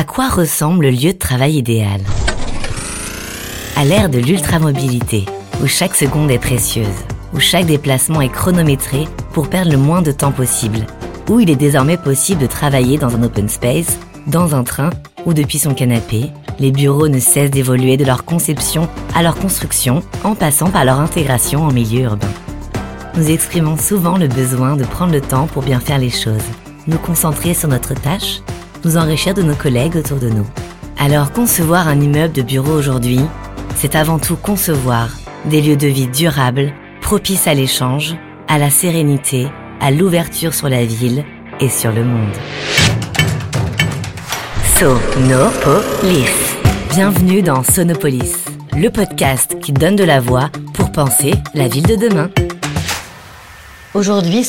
À quoi ressemble le lieu de travail idéal? À l'ère de l'ultramobilité, où chaque seconde est précieuse, où chaque déplacement est chronométré pour perdre le moins de temps possible, où il est désormais possible de travailler dans un open space, dans un train ou depuis son canapé, les bureaux ne cessent d'évoluer de leur conception à leur construction en passant par leur intégration en milieu urbain. Nous exprimons souvent le besoin de prendre le temps pour bien faire les choses, nous concentrer sur notre tâche nous enrichir de nos collègues autour de nous. Alors concevoir un immeuble de bureau aujourd'hui, c'est avant tout concevoir des lieux de vie durables, propices à l'échange, à la sérénité, à l'ouverture sur la ville et sur le monde. Sonopolis. Bienvenue dans Sonopolis, le podcast qui donne de la voix pour penser la ville de demain. Aujourd'hui,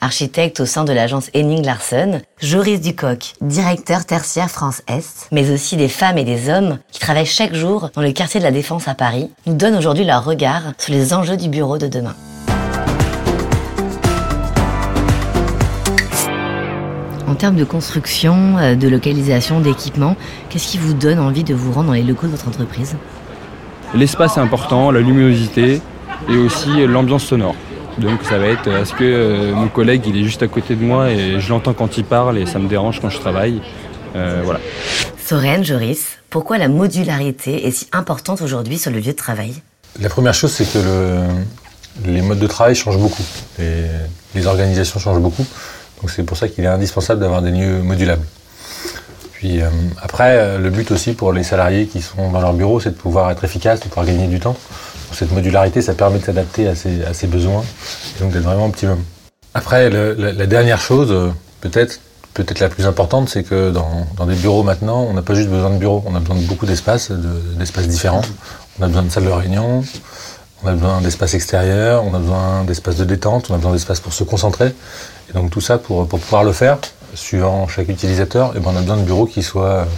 architecte au sein de l'agence Henning Larsen, Joris Ducoq, directeur tertiaire France Est, mais aussi des femmes et des hommes qui travaillent chaque jour dans le quartier de la Défense à Paris, nous donnent aujourd'hui leur regard sur les enjeux du bureau de demain. En termes de construction, euh, de localisation, d'équipement, qu'est-ce qui vous donne envie de vous rendre dans les locaux de votre entreprise? L'espace est important, la luminosité et aussi l'ambiance sonore. Donc ça va être est-ce que euh, mon collègue il est juste à côté de moi et je l'entends quand il parle et ça me dérange quand je travaille. Euh, voilà. Soren, Joris, pourquoi la modularité est si importante aujourd'hui sur le lieu de travail? La première chose c'est que les modes de travail changent beaucoup et les organisations changent beaucoup. Donc c'est pour ça qu'il est indispensable d'avoir des lieux modulables. Puis euh, après, le but aussi pour les salariés qui sont dans leur bureau, c'est de pouvoir être efficace, de pouvoir gagner du temps. Cette modularité, ça permet de s'adapter à ses, besoins et donc d'être vraiment optimum. Après, la, dernière chose, euh, peut-être peut-être la plus importante, c'est que dans, des bureaux maintenant, on n'a pas juste besoin de bureaux, on a besoin de beaucoup d'espaces, d'espaces différents. On a besoin de salles de réunion, on a besoin d'espaces extérieurs, on a besoin d'espaces de détente, on a besoin d'espaces pour se concentrer. Et donc tout ça, pour, pouvoir le faire, suivant chaque utilisateur, et ben on a besoin de bureaux qui soient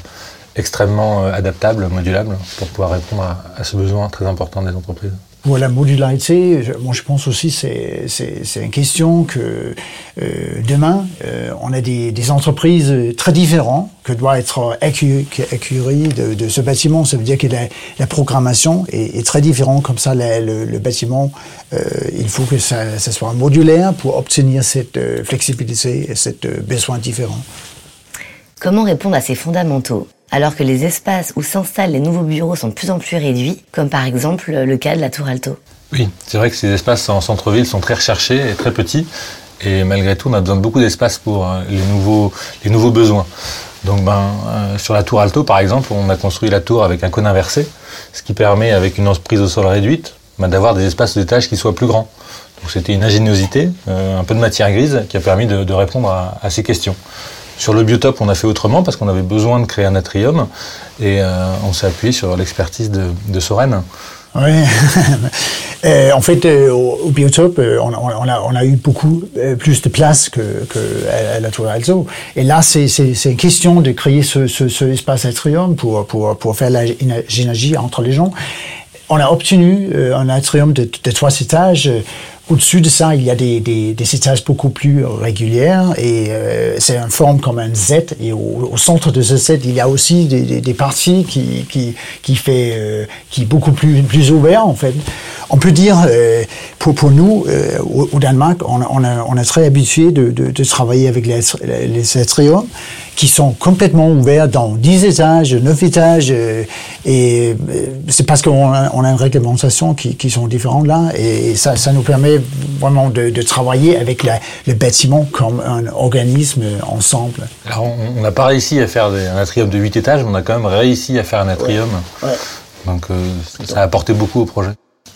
extrêmement euh, adaptable, modulable, pour pouvoir répondre à, ce besoin très important des entreprises. Pour la modularité, je, moi je pense aussi c'est c'est une question que euh, demain euh, on a des, des, entreprises très différentes que doit être écurie de, de, ce bâtiment. Ça veut dire que la, la programmation est, est, très différente comme ça. le, le, bâtiment, euh, il faut que ça, ça, soit modulaire pour obtenir cette euh, flexibilité et cette besoin différent. Comment répondre à ces fondamentaux? Alors que les espaces où s'installent les nouveaux bureaux sont de plus en plus réduits, comme par exemple le cas de la Tour Alto. Oui, c'est vrai que ces espaces en centre-ville sont très recherchés et très petits, et malgré tout, on a besoin de beaucoup d'espace pour euh, les nouveaux, les nouveaux besoins. Donc, ben, euh, sur la Tour Alto, par exemple, on a construit la tour avec un cône inversé, ce qui permet, avec une prise au sol réduite, ben, d'avoir des espaces d'étage qui soient plus grands. C'était une ingéniosité, euh, un peu de matière grise, qui a permis de, répondre à ces questions. Sur le biotope, on a fait autrement parce qu'on avait besoin de créer un atrium et euh, on s'est appuyé sur l'expertise de, de Soren. Oui, euh, en fait, euh, au, biotope, on, on, a, eu beaucoup plus de place que, que à, la Tour Alzo. Et là, c'est une question de créer ce, ce, ce espace atrium pour, faire la génégie entre les gens. On a obtenu un atrium de trois étages au-dessus de ça, il y a des, des, des étages beaucoup plus régulières et euh, c'est une forme comme un Z. Et au, centre de ce Z, il y a aussi des, des parties qui, qui, qui fait euh, qui est beaucoup plus plus ouvert en fait. On peut dire euh, pour pour nous au, Danemark, on, on, est très habitué de, de, de, travailler avec les, les qui sont complètement ouverts dans 10 étages, 9 étages. et c'est parce qu'on a, on a une réglementation qui, qui sont différentes là et ça, ça nous permet vraiment de, travailler avec le bâtiment comme un organisme ensemble. Alors on n'a pas réussi à faire un atrium de 8 étages, mais on a quand même réussi à faire un atrium. Donc euh, ça a apporté beaucoup au projet.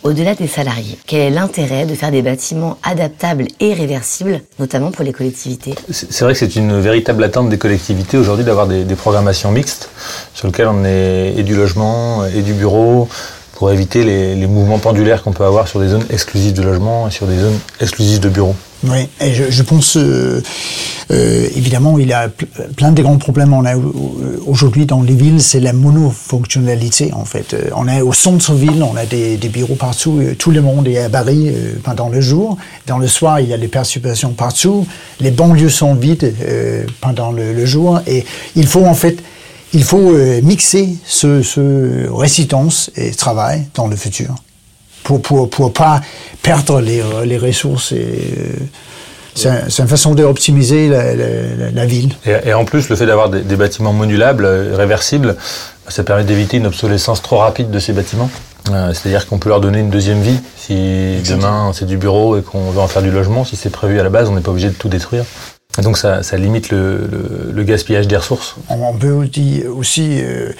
Au-delà des salariés, quel est l'intérêt de faire des bâtiments adaptables et réversibles, notamment pour les collectivités? C'est vrai que c'est une véritable attente des collectivités aujourd'hui d'avoir des, programmations mixtes sur lesquelles on est et du logement et du bureau, éviter les, mouvements pendulaires qu'on peut avoir sur des zones exclusives de logement et sur des zones exclusives de bureaux. Oui, je, je pense, euh, euh, évidemment, il y a pl- plein de grands problèmes. On a aujourd'hui dans les villes, c'est la monofonctionnalité en fait. Euh, On est au centre-ville, on a des, des bureaux partout, euh, tout le monde est à Paris euh, pendant le jour. Dans le soir, il y a des perturbations partout. Les banlieues sont vides euh, pendant le, le jour, et il faut en fait, il faut mixer ce, ce résidence et travail dans le futur pour pour pour pas perdre les, euh, les ressources et euh, c'est un- c'est une façon d'optimiser la, la, ville. Et, et en plus, le fait d'avoir des, des bâtiments modulables, euh, réversibles, ça permet d'éviter une obsolescence trop rapide de ces bâtiments. Euh, C'est-à-dire qu'on peut leur donner une deuxième vie. Si demain c'est du bureau et qu'on veut en faire du logement, si c'est prévu à la base, on n'est pas obligé de tout détruire. Donc ça, ça limite le, le- le gaspillage des ressources. On, peut aussi, euh,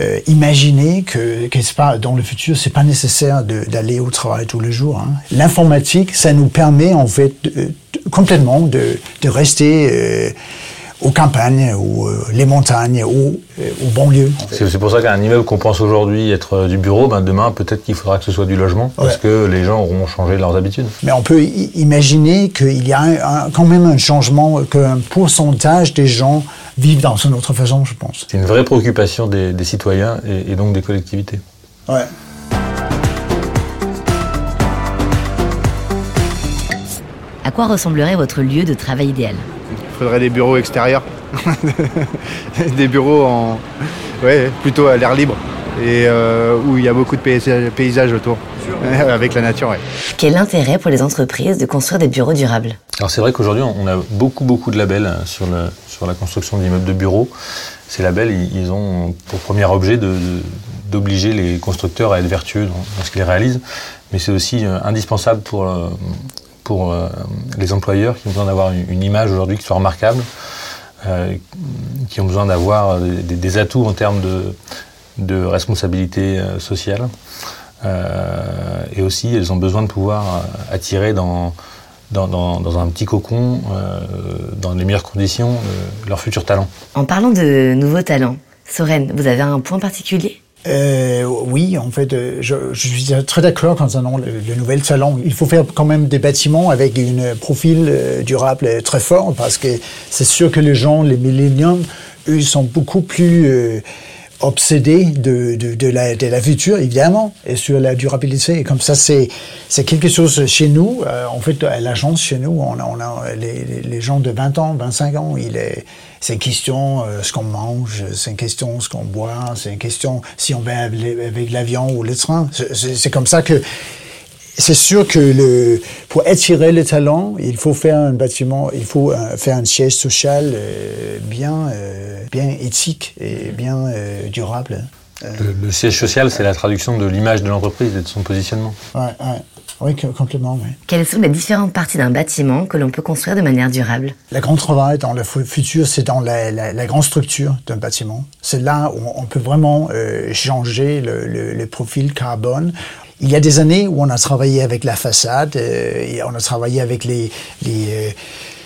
euh, imaginer que, c'est pas dans le futur, c'est pas nécessaire d'aller au travail tous les jours. hein. L'informatique, ça nous permet en fait complètement de, de rester euh, aux campagnes, ou euh, les montagnes, ou euh, aux banlieues. en fait. C'est pour ça qu'un immeuble qu'on pense aujourd'hui être euh, du bureau, ben demain peut-être qu'il faudra que ce soit du logement, parce Ouais. que les gens auront changé leurs habitudes. Mais on peut imaginer qu'il y a un- un- quand même un changement, qu'un pourcentage des gens vivent dans une autre façon, je pense. C'est une vraie préoccupation des, des citoyens et, et donc des collectivités. Ouais. À quoi ressemblerait votre lieu de travail idéal? Il faudrait des bureaux extérieurs. des bureaux en. Ouais, plutôt à l'air libre. Et euh, où il y a beaucoup de paysages, paysages autour. Avec la nature, ouais. Quel intérêt pour les entreprises de construire des bureaux durables? Alors c'est vrai qu'aujourd'hui on a beaucoup beaucoup de labels hein, sur, le, sur la construction d'immeubles de bureaux. Ces labels ils, ont pour premier objet de- de- d'obliger les constructeurs à être vertueux dans, dans ce qu'ils réalisent, mais c'est aussi euh, indispensable pour, euh, pour euh, les employeurs qui ont besoin d'avoir une, image aujourd'hui qui soit remarquable, euh, qui ont besoin d'avoir des, atouts en termes de, responsabilité euh, sociale. Et aussi, elles ont besoin de pouvoir attirer dans, un petit cocon, dans les meilleures conditions, leurs futurs talents. En parlant de nouveaux talents, Soren, vous avez un point particulier? Euh, oui, en fait, euh, je, je suis très d'accord concernant le, le nouvel salon. Il faut faire quand même des bâtiments avec un profil euh, durable très fort parce que c'est sûr que les gens, les milléniums, eux, sont beaucoup plus euh, obsédés de, de, de, la, de la future, évidemment, et sur la durabilité. Et comme ça, c'est c'est quelque chose chez nous. Euh, en fait, à l'agence, chez nous, on a, on a les- les gens de 20 ans, 25 ans, il est, c'est une question euh, ce qu'on mange, c'est une question ce qu'on boit, c'est une question si on va avec, l'avion ou le train. C'est- comme ça que c'est sûr que le, pour attirer le talent, il faut faire un bâtiment, il faut euh, faire un siège social euh, bien, euh, bien éthique et bien euh, durable. Le, le siège social, c'est la traduction de l'image de l'entreprise et de son positionnement. ouais, ouais. Oui, co- complètement, oui. Quelles sont les différentes parties d'un bâtiment que l'on peut construire de manière durable Le grand travail dans le fu- futur, c'est dans la, la, la grande structure d'un bâtiment. C'est là où on peut vraiment euh, changer le, le, le profil carbone. Il y a des années où on a travaillé avec la façade, euh, et on a travaillé avec les... les euh,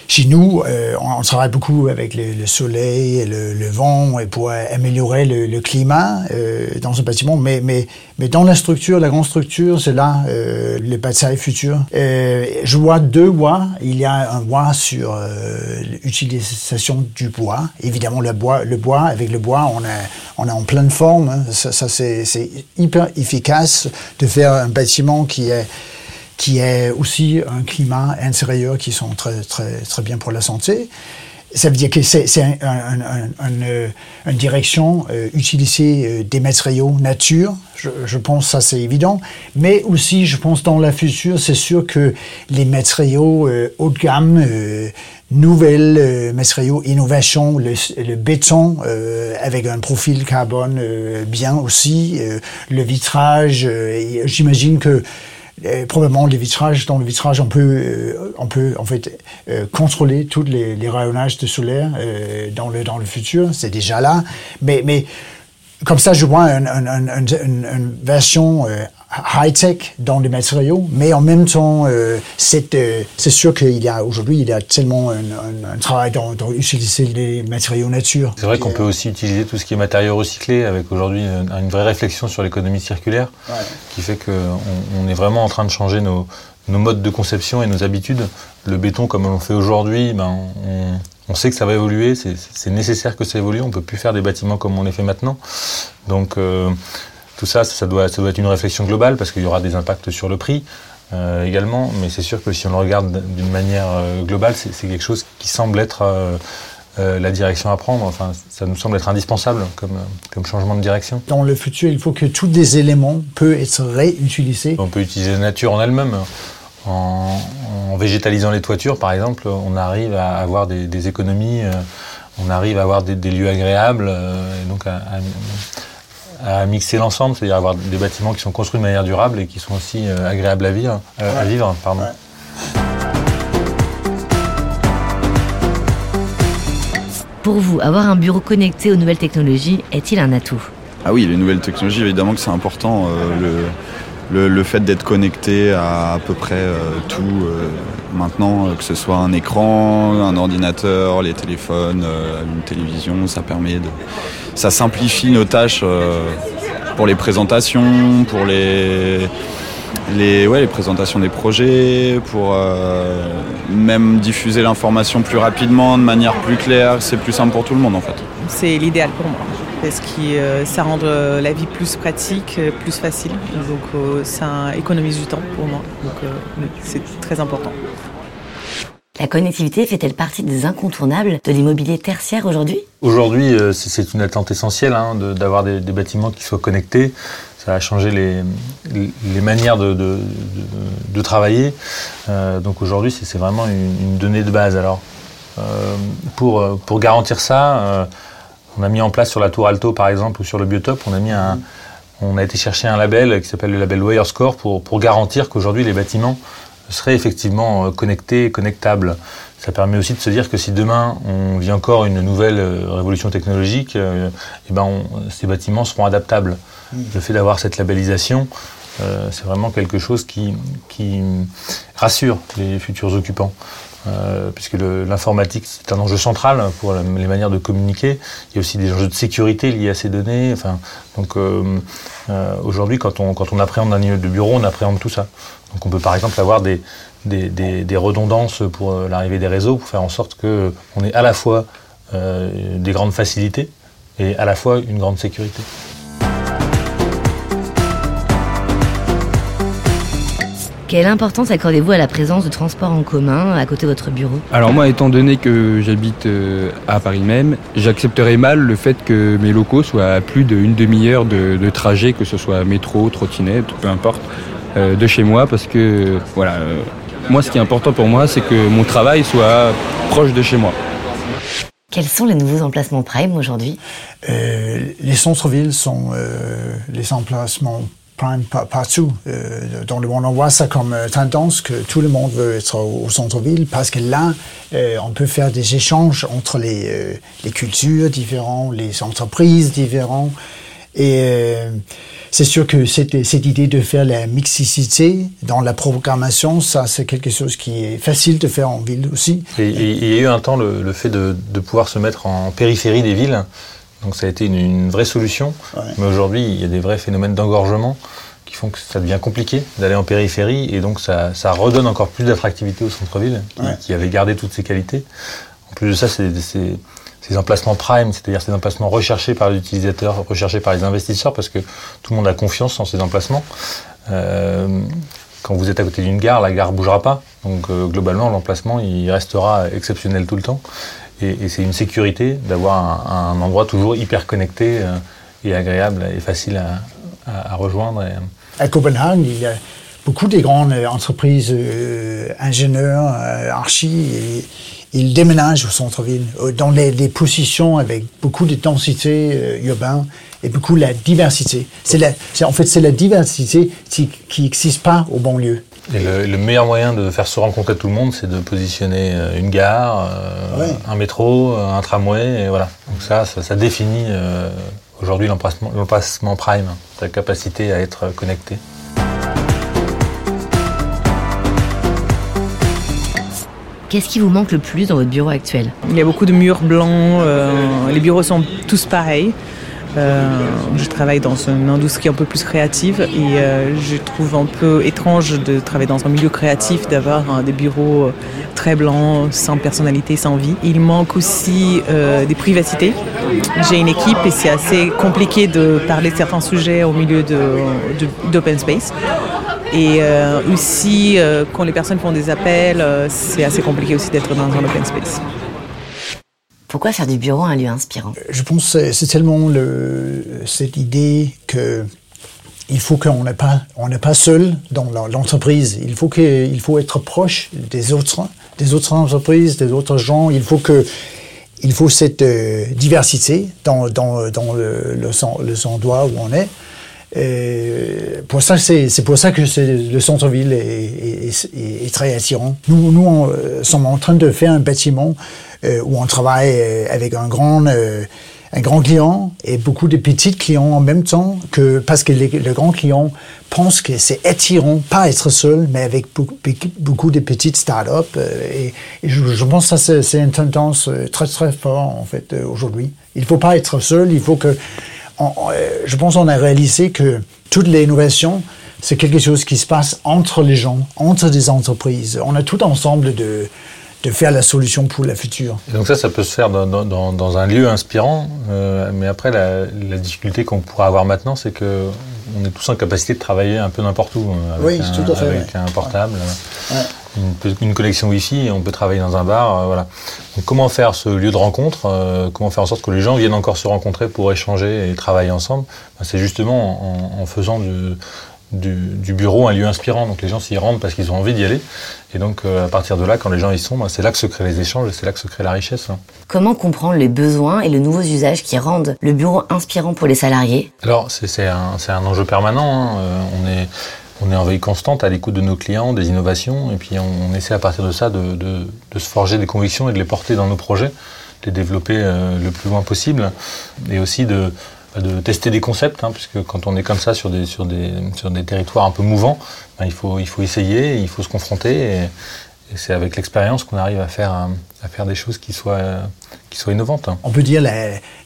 chez nous, euh, on, on travaille beaucoup avec le, le soleil, et le, le vent, et pour euh, améliorer le, le climat euh, dans un bâtiment. Mais, mais, mais dans la structure, la grande structure, c'est là euh, les batailles futures. Euh, je vois deux voies. Il y a un voie sur euh, l'utilisation du bois. Évidemment, le bois, le bois, avec le bois, on, a, on est en pleine forme. hein. Ça, ça c'est hyper efficace de faire un bâtiment qui est qui est aussi un climat intérieur qui sont très, très, très bien pour la santé. Ça veut dire que c'est un, un, un, un, une direction euh, utiliser euh, des matériaux nature. Je, je pense ça c'est évident. Mais aussi, je pense dans la future, c'est sûr que les matériaux euh, haut de gamme, euh, nouvelles euh, matériaux, innovation, le, le béton euh, avec un profil carbone bien aussi, le vitrage. J'imagine que euh, probablement les vitrages, dans le vitrage, on peut, euh, on peut en fait euh, contrôler tous les, les rayonnages de solaire euh, dans le dans le futur. C'est déjà là, mais mais comme ça, je vois un- un- un- un- une, une version euh, high-tech dans les matériaux, mais en même temps, euh, c'est euh, c'est sûr qu'il y a aujourd'hui, il y a tellement un, un- un travail dans, dans utiliser les matériaux nature. C'est vrai qu'on peut aussi utiliser tout ce qui est matériaux recyclés, avec aujourd'hui une, une vraie réflexion sur l'économie circulaire, Ouais. qui fait qu'on on est vraiment en train de changer nos, nos modes de conception et nos habitudes. Le béton, comme on le fait aujourd'hui, ben, on, sait que ça va évoluer, c'est nécessaire que ça évolue, on ne peut plus faire des bâtiments comme on les fait maintenant. Donc euh, tout ça, ça doit, ça doit être une réflexion globale parce qu'il y aura des impacts sur le prix. Euh, également, mais c'est sûr que si on le regarde d'une manière euh, globale, c'est quelque chose qui semble être la direction à prendre. Enfin, ça nous semble être indispensable comme, comme changement de direction. Dans le futur, il faut que tous les éléments peuvent être réutilisés. On peut utiliser la nature en elle-même. En, végétalisant les toitures, par exemple, on arrive à avoir des, économies, euh, on arrive à avoir des, lieux agréables, euh, et donc à, mixer l'ensemble, c'est-à-dire avoir des bâtiments qui sont construits de manière durable et qui sont aussi euh, agréables à vivre. À vivre pardon. Pour vous, avoir un bureau connecté aux nouvelles technologies est-il un atout? Ah oui, les nouvelles technologies, évidemment que c'est important. le le, fait d'être connecté à à peu près euh, tout euh, maintenant, euh, que ce soit un écran, un ordinateur, les téléphones, une télévision, ça permet de, ça simplifie nos tâches pour les présentations, pour les les, ouais, les présentations des projets, pour même diffuser l'information plus rapidement, de manière plus claire. C'est plus simple pour tout le monde en fait. C'est l'idéal pour moi parce que euh, ça rend euh, la vie plus pratique, euh, plus facile. Donc ça économise du temps pour moi. Donc c'est très important. La connectivité fait-elle partie des incontournables de l'immobilier tertiaire aujourd'hui? Aujourd'hui, c'est une attente essentielle hein, d'avoir des, bâtiments qui soient connectés. Ça a changé les, les manières de, de, travailler. donc aujourd'hui, c'est vraiment une, donnée de base. Alors, pour, pour garantir ça, on a mis en place sur la Tour Alto, par exemple, ou sur le Biotope, on a mis un, on a été chercher un label qui s'appelle le label Wirescore pour, pour garantir qu'aujourd'hui les bâtiments seraient effectivement euh, connectés, connectables. Ça permet aussi de se dire que si demain on vit encore une nouvelle euh, révolution technologique, euh, eh ben ces bâtiments seront adaptables. Mmh. Le fait d'avoir cette labellisation, c'est vraiment quelque chose qui, qui rassure les futurs occupants. Euh, puisque l'informatique c'est un enjeu central pour les manières de communiquer. Il y a aussi des enjeux de sécurité liés à ces données. Donc euh, euh, aujourd'hui, quand on, quand on appréhende un niveau de bureau, on appréhende tout ça. Donc on peut par exemple avoir des, des, des, redondances pour l'arrivée des réseaux, pour faire en sorte qu'on ait à la fois des grandes facilités et à la fois une grande sécurité. Quelle importance accordez-vous à la présence de transports en commun à côté de votre bureau? Alors moi, étant donné que j'habite euh, à Paris même, j'accepterais mal le fait que mes locaux soient à plus d'une demi-heure de, trajet, que ce soit métro, trottinette, peu importe, euh, de chez moi, parce que voilà, euh, moi, ce qui est important pour moi, c'est que mon travail soit proche de chez moi. Quels sont les nouveaux emplacements Prime aujourd'hui? Les centres-villes sont les emplacements partout euh, dans le monde. On voit ça comme euh, tendance que tout le monde veut être au, centre-ville parce que là, euh, on peut faire des échanges entre les, cultures différentes, les entreprises différentes. Et c'est sûr que cette, idée de faire la mixicité dans la programmation, ça c'est quelque chose qui est facile de faire en ville aussi. Et, il y a eu un temps le, fait de, pouvoir se mettre en périphérie des villes donc ça a été une, vraie solution. Mais aujourd'hui, il y a des vrais phénomènes d'engorgement qui font que ça devient compliqué d'aller en périphérie et donc ça, redonne encore plus d'attractivité au centre-ville qui, avait gardé toutes ses qualités. En plus de ça, c'est ces emplacements prime, c'est-à-dire ces emplacements recherchés par les utilisateurs, recherchés par les investisseurs, parce que tout le monde a confiance en ces emplacements. Euh, quand vous êtes à côté d'une gare, la gare ne bougera pas. Donc euh, globalement, l'emplacement, il restera exceptionnel tout le temps. Et, c'est une sécurité d'avoir un, endroit toujours hyper connecté euh, et agréable et facile à, rejoindre. À Copenhague, il y a beaucoup de grandes entreprises, euh, ingénieurs, euh, archi, ils déménagent au centre-ville, dans les, positions avec beaucoup de densité urbaine et beaucoup de la diversité. En fait, c'est la diversité qui n'existe pas au banlieue. Et le, meilleur moyen de faire se rencontrer tout le monde, c'est de positionner euh, une gare, euh, un métro, un tramway, et voilà. Donc ça, ça, définit euh, aujourd'hui l'emplacement prime, sa capacité à être connecté. Qu'est-ce qui vous manque le plus dans votre bureau actuel? Il y a beaucoup de murs blancs, les bureaux sont tous pareils. Je travaille dans une industrie un peu plus créative et je trouve un peu étrange de travailler dans un milieu créatif, d'avoir des bureaux très blancs, sans personnalité, sans vie. Il manque aussi des privacités. J'ai une équipe et c'est assez compliqué de parler de certains sujets au milieu d'open space. Et euh, aussi, euh, quand les personnes font des appels, euh, c'est assez compliqué aussi d'être dans un open space. Pourquoi faire du bureau un lieu inspirant? Je pense que c'est tellement cette idée que il faut qu'on n'est pas, on n'est pas seul dans l'entreprise. Il faut faut être proche des autres, des autres entreprises, des autres gens. Il faut que, il faut cette diversité dans, dans, dans le, le, endroit où on est. Et pour ça, c'est pour ça que le centre-ville est, est, très attirant. Nous, nous euh, sommes en train de faire un bâtiment euh, où on travaille euh, avec un grand, un grand client et beaucoup de petits clients en même temps, que, parce que le grand client pense que c'est attirant, pas être seul, mais avec beaucoup, de petites startups. Et, je, pense que c'est une tendance très, très forte, en fait, aujourd'hui. Il faut pas être seul, il faut que euh, je pense qu'on a réalisé que toute l'innovation, c'est quelque chose qui se passe entre les gens, entre des entreprises. On a tout ensemble de, de faire la solution pour le futur. Et donc ça, ça peut se faire dans, dans, dans un lieu inspirant, euh, mais après, la, la difficulté qu'on pourra avoir maintenant, c'est que on est tous en capacité de travailler un peu n'importe où, euh, avec, oui, un, tout à fait, avec un portable, ouais. Une, une, connexion Wi-Fi, on peut travailler dans un bar, euh, voilà. Donc comment faire ce lieu de rencontre euh, Comment faire en sorte que les gens viennent encore se rencontrer pour échanger et travailler ensemble? Ben, C'est justement en, en faisant du, du, du, bureau un lieu inspirant. Donc les gens s'y rendent parce qu'ils ont envie d'y aller. Et donc euh, à partir de là, quand les gens y sont, ben, c'est là que se créent les échanges et c'est là que se crée la richesse. Hein. Comment comprendre les besoins et les nouveaux usages qui rendent le bureau inspirant pour les salariés? Alors c'est un, un, enjeu permanent. Hein. Euh, on est on est en veille constante à l'écoute de nos clients, des innovations, et puis on, on essaie à partir de ça de, de, de, se forger des convictions et de les porter dans nos projets, de les développer euh, le plus loin possible, et aussi de, de tester des concepts, hein, puisque quand on est comme ça sur des, sur des, sur des territoires un peu mouvants, ben, il, faut, il faut essayer, il faut se confronter, et, c'est avec l'expérience qu'on arrive à faire, à faire des choses qui soient, qui soient innovantes. On peut dire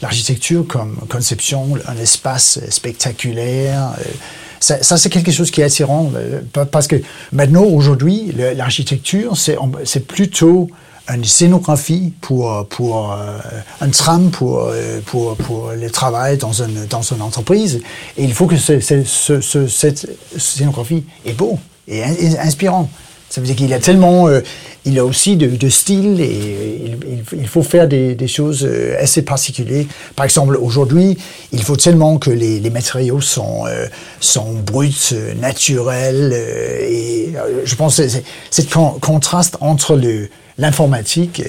l'architecture comme conception, un espace spectaculaire. Euh, ça, ça c'est quelque chose qui est attirant, euh, parce que maintenant, aujourd'hui, l'architecture, c'est plutôt une scénographie pour, pour euh, un tram pour, euh, pour, pour le travail dans une, dans une entreprise. Et il faut que ce, ce, ce, cette scénographie est beau et inspirant. Ça veut dire qu'il a tellement, euh, il a aussi de, style et il, faut faire des, choses euh, assez particulières. Par exemple, aujourd'hui, il faut tellement que les, les matériaux sont, euh, sont bruts, naturels. et je pense que c'est ce contraste entre le, l'informatique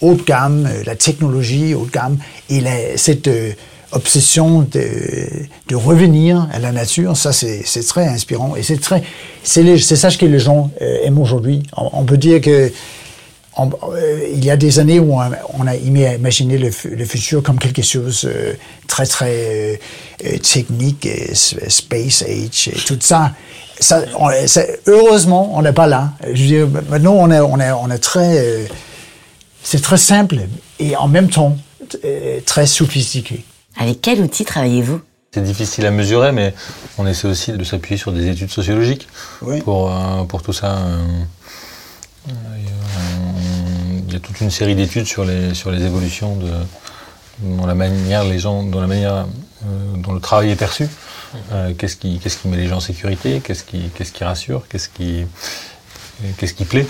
haut de gamme, la technologie haut de gamme et cette obsession de, revenir à la nature, ça c'est très inspirant et c'est très c'est ça que les gens euh, aiment aujourd'hui. On, peut dire que on, euh, il y a des années où on, on a imaginé le, le, futur comme quelque chose euh, très très euh, technique, space age, et tout ça. ça on, heureusement, on n'est pas là. Je veux dire, maintenant on est on est on est très c'est très simple et en même temps très sophistiqué. Avec quel outil travaillez-vous? C'est difficile à mesurer, mais on essaie aussi de s'appuyer sur des études sociologiques oui. pour, euh, pour tout ça. Toute une série d'études sur les, évolutions dans la manière les gens dans la manière euh, dont le travail est perçu. Euh, qu'est-ce qui met les gens en sécurité? Qu'est-ce qui qu'est-ce qui rassure? Qu'est-ce qui qu'est-ce qui plaît?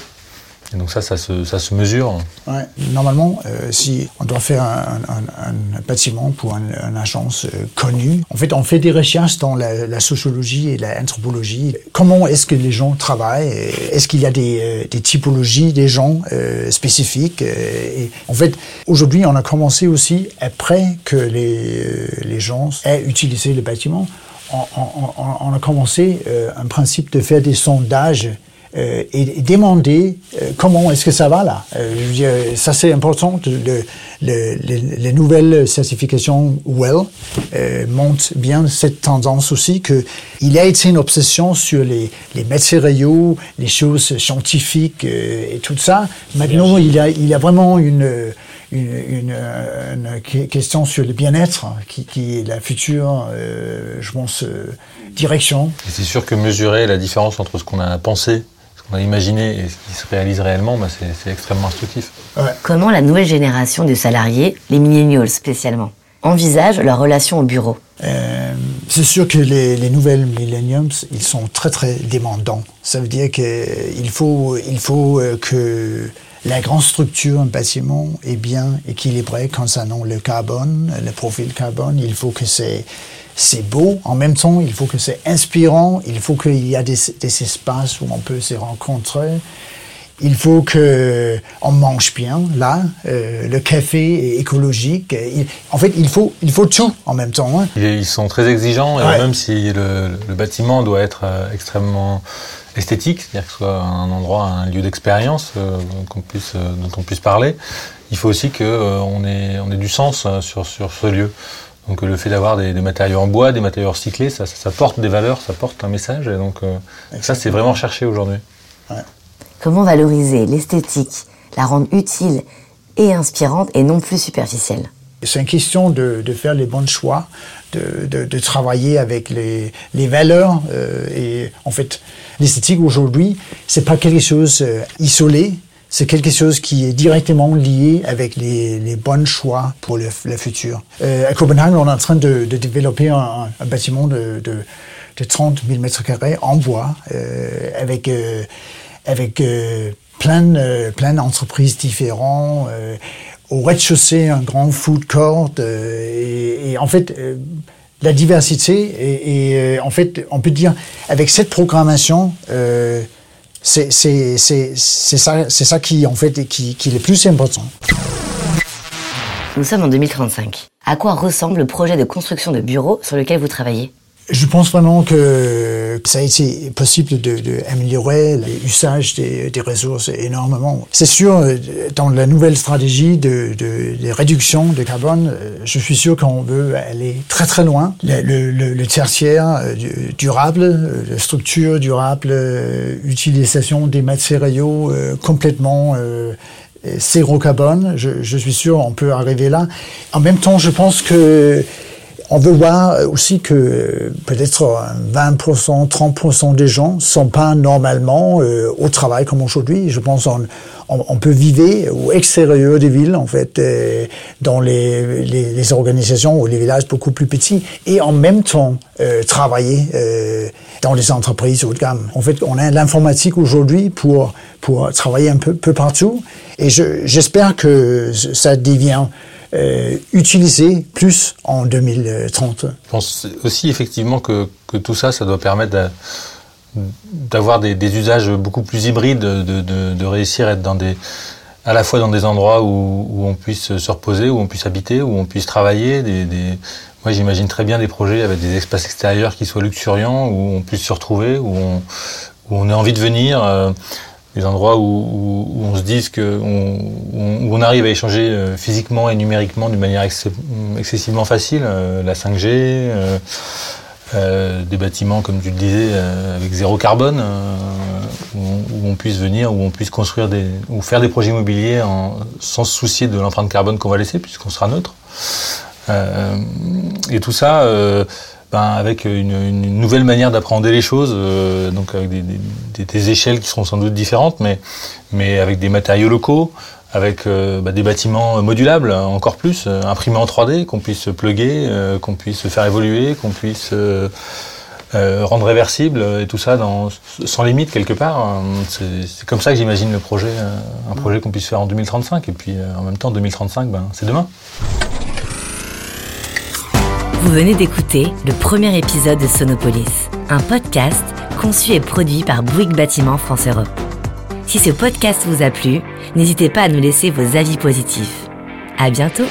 Donc ça, ça se, mesure. Ouais. Normalement, euh, si on doit faire un, bâtiment pour un, une agence euh, connue, en fait, on fait des recherches dans la, sociologie et l'anthropologie. Comment est-ce que les gens travaillent Est-ce qu'il y a des, euh, typologies des gens spécifiques et En fait, aujourd'hui, on a commencé aussi, après que les, gens aient utilisé le bâtiment, on, a commencé un principe de faire des sondages euh, et, et, demander euh, comment est-ce que ça va là? Euh, je veux dire, ça c'est important de, de, le, les, les nouvelles certifications WELL euh, montrent bien cette tendance aussi que il a été une obsession sur les, les matériaux, les choses scientifiques euh, et tout ça. Maintenant, il y a, il a vraiment une une, une, une question sur le bien-être qui, qui, est la future, euh, je pense, euh, direction. C'est sûr que mesurer la différence entre ce qu'on a pensé, qu'on a imaginé et ce qui se réalise réellement, bah c'est extrêmement instructif. Ouais. Comment la nouvelle génération de salariés, les millennials spécialement, envisage leur relation au bureau? Euh, C'est sûr que les, les nouvelles millenniums, ils sont très très demandants. Ça veut dire qu'il faut, il faut que la grande structure d'un bâtiment est bien équilibrée concernant le carbone, le profil carbone. Il faut que c'est c'est beau. En même temps, il faut que c'est inspirant. Il faut qu'il y ait des, des, espaces où on peut se rencontrer. Il faut que on mange bien. Là, euh, le café est écologique. Il, en fait, il faut il faut tout en même temps. Hein. Ils sont très exigeants, et ouais. même si le, le, bâtiment doit être euh, extrêmement esthétique, c'est-à-dire que ce soit un endroit, un lieu d'expérience euh, qu'on puisse, euh, dont on puisse parler, il faut aussi qu'on euh, ait, on ait du sens sur, sur ce lieu. Donc le fait d'avoir des, des, matériaux en bois, des matériaux recyclés, ça, ça, ça, porte des valeurs, ça porte un message. Et donc euh, ça, c'est vraiment cherché aujourd'hui. Ouais. Comment valoriser l'esthétique, la rendre utile et inspirante et non plus superficielle? C'est une question de, de, faire les bons choix, de, de, de travailler avec les, les valeurs. Euh, et en fait, l'esthétique aujourd'hui, c'est pas quelque chose euh, isolé, c'est quelque chose qui est directement lié avec les, bons choix pour le, futur. Euh, à Copenhague, on est en train de, développer un, bâtiment de, de, de 30 000 mètres carrés en bois, euh, avec, euh, avec plein, plein d'entreprises différentes au rez-de-chaussée un grand food court et, et, en fait la diversité et, en fait on peut dire avec cette programmation c'est ça ça qui en fait qui, qui est le plus important. Nous sommes en 2035. À quoi ressemble le projet de construction de bureaux sur lequel vous travaillez? Je pense vraiment que ça a été possible d'améliorer de, l'usage des, ressources énormément. C'est sûr, dans la nouvelle stratégie de, de, de, réduction de carbone, je suis sûr qu'on veut aller très très loin. Le, tertiaire durable, la structure durable, utilisation des matériaux complètement zéro carbone, je, je suis sûr on peut arriver là. En même temps, je pense que on veut voir aussi que peut-être 20%, 30% des gens sont pas normalement euh, au travail comme aujourd'hui. Je pense on, on, on, peut vivre au extérieur des villes, en fait, euh, dans les, organisations ou les villages beaucoup plus petits, et en même temps euh, travailler euh, dans les entreprises haut de gamme. En fait, on a l'informatique aujourd'hui pour travailler un peu partout, et j'espère que ça devient euh, utilisé plus en 2030. Je pense aussi effectivement que, tout ça, ça doit permettre d'avoir des, usages beaucoup plus hybrides, de, réussir à être dans des, à la fois dans des endroits où, on puisse se reposer, où on puisse habiter, où on puisse travailler. Moi, j'imagine très bien des projets avec des espaces extérieurs qui soient luxuriants, où on puisse se retrouver, où on, où ait envie de venir. Euh, des endroits où, où, où, on se dise que on, où on arrive à échanger euh, physiquement et numériquement d'une manière ex excessivement facile, euh, la 5G, euh, euh, des bâtiments comme tu le disais euh, avec zéro carbone, où, où, on puisse venir, où on puisse construire des ou faire des projets immobiliers en, sans se soucier de l'empreinte carbone qu'on va laisser puisqu'on sera neutre. et tout ça ben, avec une, une, nouvelle manière d'appréhender les choses, euh, donc avec des, des, des, échelles qui seront sans doute différentes, mais, mais avec des matériaux locaux, avec euh, bah, des bâtiments modulables encore plus, euh, imprimés en 3D, qu'on puisse plugger, qu'on puisse faire évoluer, qu'on puisse rendre réversible, et tout ça dans, sans limite quelque part. C'est comme ça que j'imagine le projet, un projet qu'on puisse faire en 2035, et puis en même temps 2035, ben, c'est demain. Vous venez d'écouter le premier épisode de Sonopolis, un podcast conçu et produit par Bouygues Bâtiment France Europe. Si ce podcast vous a plu, n'hésitez pas à nous laisser vos avis positifs. À bientôt!